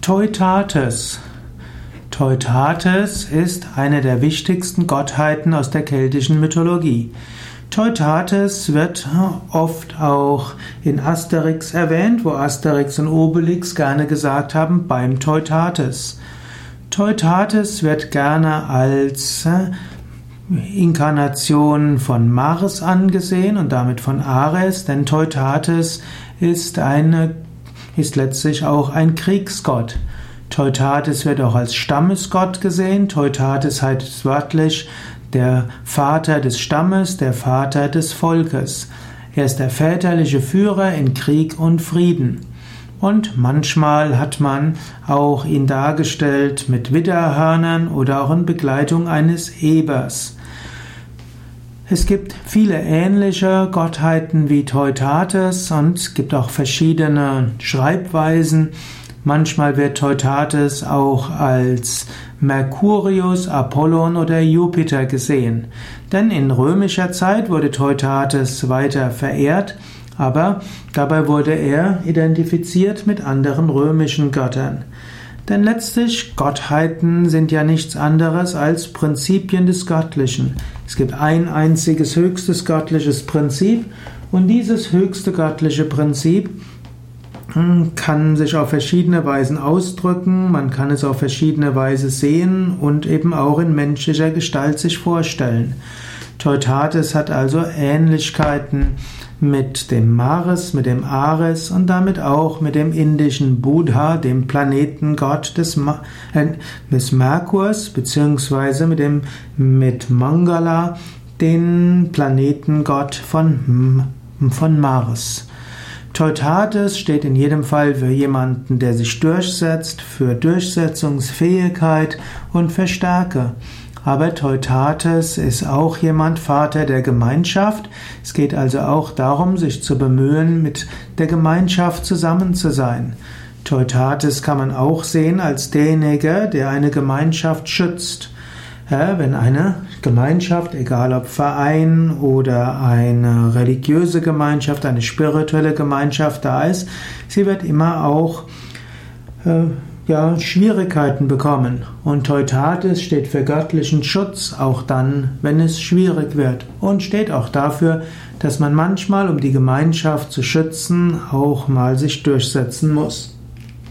Teutates. Teutates ist eine der wichtigsten Gottheiten aus der keltischen Mythologie. Teutates wird oft auch in Asterix erwähnt, wo Asterix und Obelix gerne gesagt haben beim Teutates. Teutates wird gerne als äh, Inkarnation von Mars angesehen und damit von Ares, denn Teutates ist eine ist letztlich auch ein Kriegsgott. Teutates wird auch als Stammesgott gesehen. Teutates heißt wörtlich der Vater des Stammes, der Vater des Volkes. Er ist der väterliche Führer in Krieg und Frieden. Und manchmal hat man auch ihn dargestellt mit Widderhörnern oder auch in Begleitung eines Ebers. Es gibt viele ähnliche Gottheiten wie Teutates und es gibt auch verschiedene Schreibweisen. Manchmal wird Teutates auch als Mercurius, Apollon oder Jupiter gesehen. Denn in römischer Zeit wurde Teutates weiter verehrt, aber dabei wurde er identifiziert mit anderen römischen Göttern. Denn letztlich Gottheiten sind ja nichts anderes als Prinzipien des Göttlichen. Es gibt ein einziges höchstes göttliches Prinzip und dieses höchste göttliche Prinzip hm, kann sich auf verschiedene Weisen ausdrücken, man kann es auf verschiedene Weise sehen und eben auch in menschlicher Gestalt sich vorstellen. Teutates hat also Ähnlichkeiten mit dem Mars, mit dem Ares und damit auch mit dem indischen Buddha, dem Planetengott des, Ma äh, des Merkurs, beziehungsweise mit dem mit Mangala, den Planetengott von, von Mars. Teutates steht in jedem Fall für jemanden, der sich durchsetzt, für Durchsetzungsfähigkeit und für Stärke. Aber Teutates ist auch jemand Vater der Gemeinschaft. Es geht also auch darum, sich zu bemühen, mit der Gemeinschaft zusammen zu sein. Teutates kann man auch sehen als derjenige, der eine Gemeinschaft schützt. Wenn eine Gemeinschaft, egal ob Verein oder eine religiöse Gemeinschaft, eine spirituelle Gemeinschaft da ist, sie wird immer auch äh, ja, Schwierigkeiten bekommen. Und Teutates steht für göttlichen Schutz, auch dann, wenn es schwierig wird. Und steht auch dafür, dass man manchmal, um die Gemeinschaft zu schützen, auch mal sich durchsetzen muss.